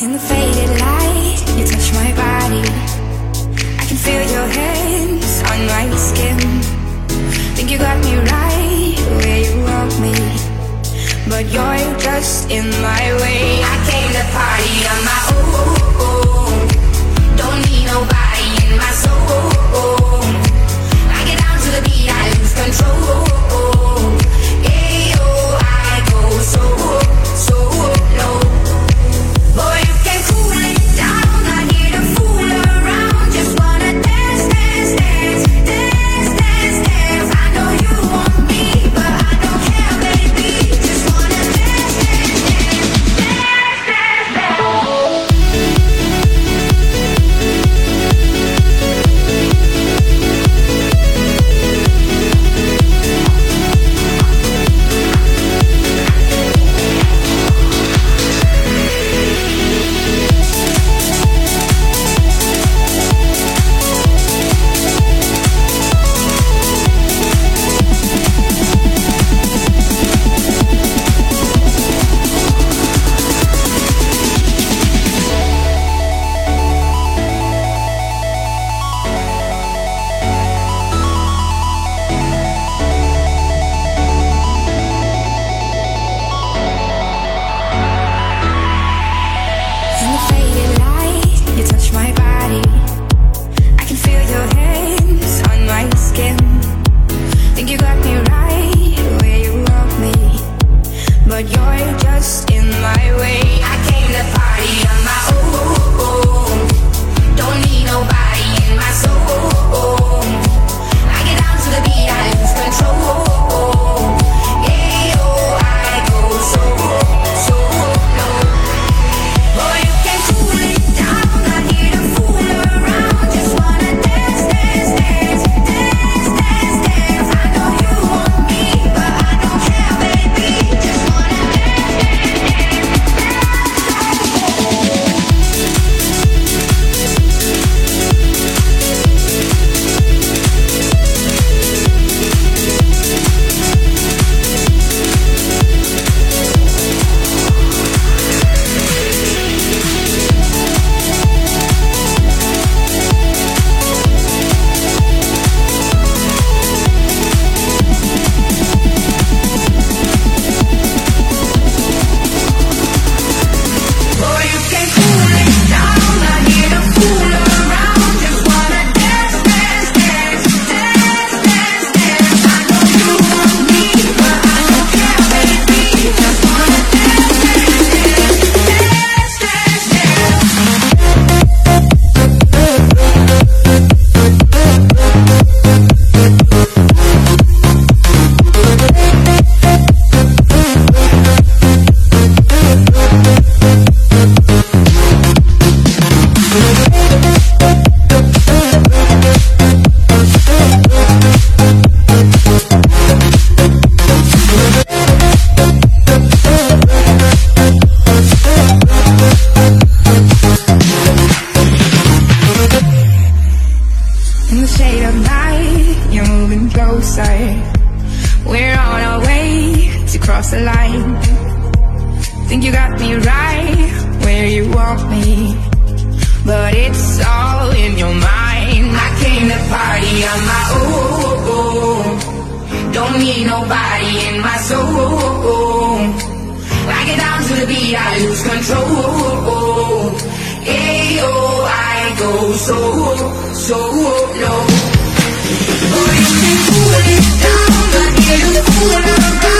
In the faded light, you touch my body. I can feel your hands on my skin. Think you got me right where you want me. But you're just in my way. I came to party on my own. Don't need nobody you're just in my way. I came to party on my own. Shade of night, you're moving closer. We're on our way to cross the line. Think you got me right where you want me, but it's all in your mind. I came to party on my own. Don't need nobody in my soul. I get down to the beat, I lose control. Ayo, I go so, so low. Boy, you can cool it down, I need a fool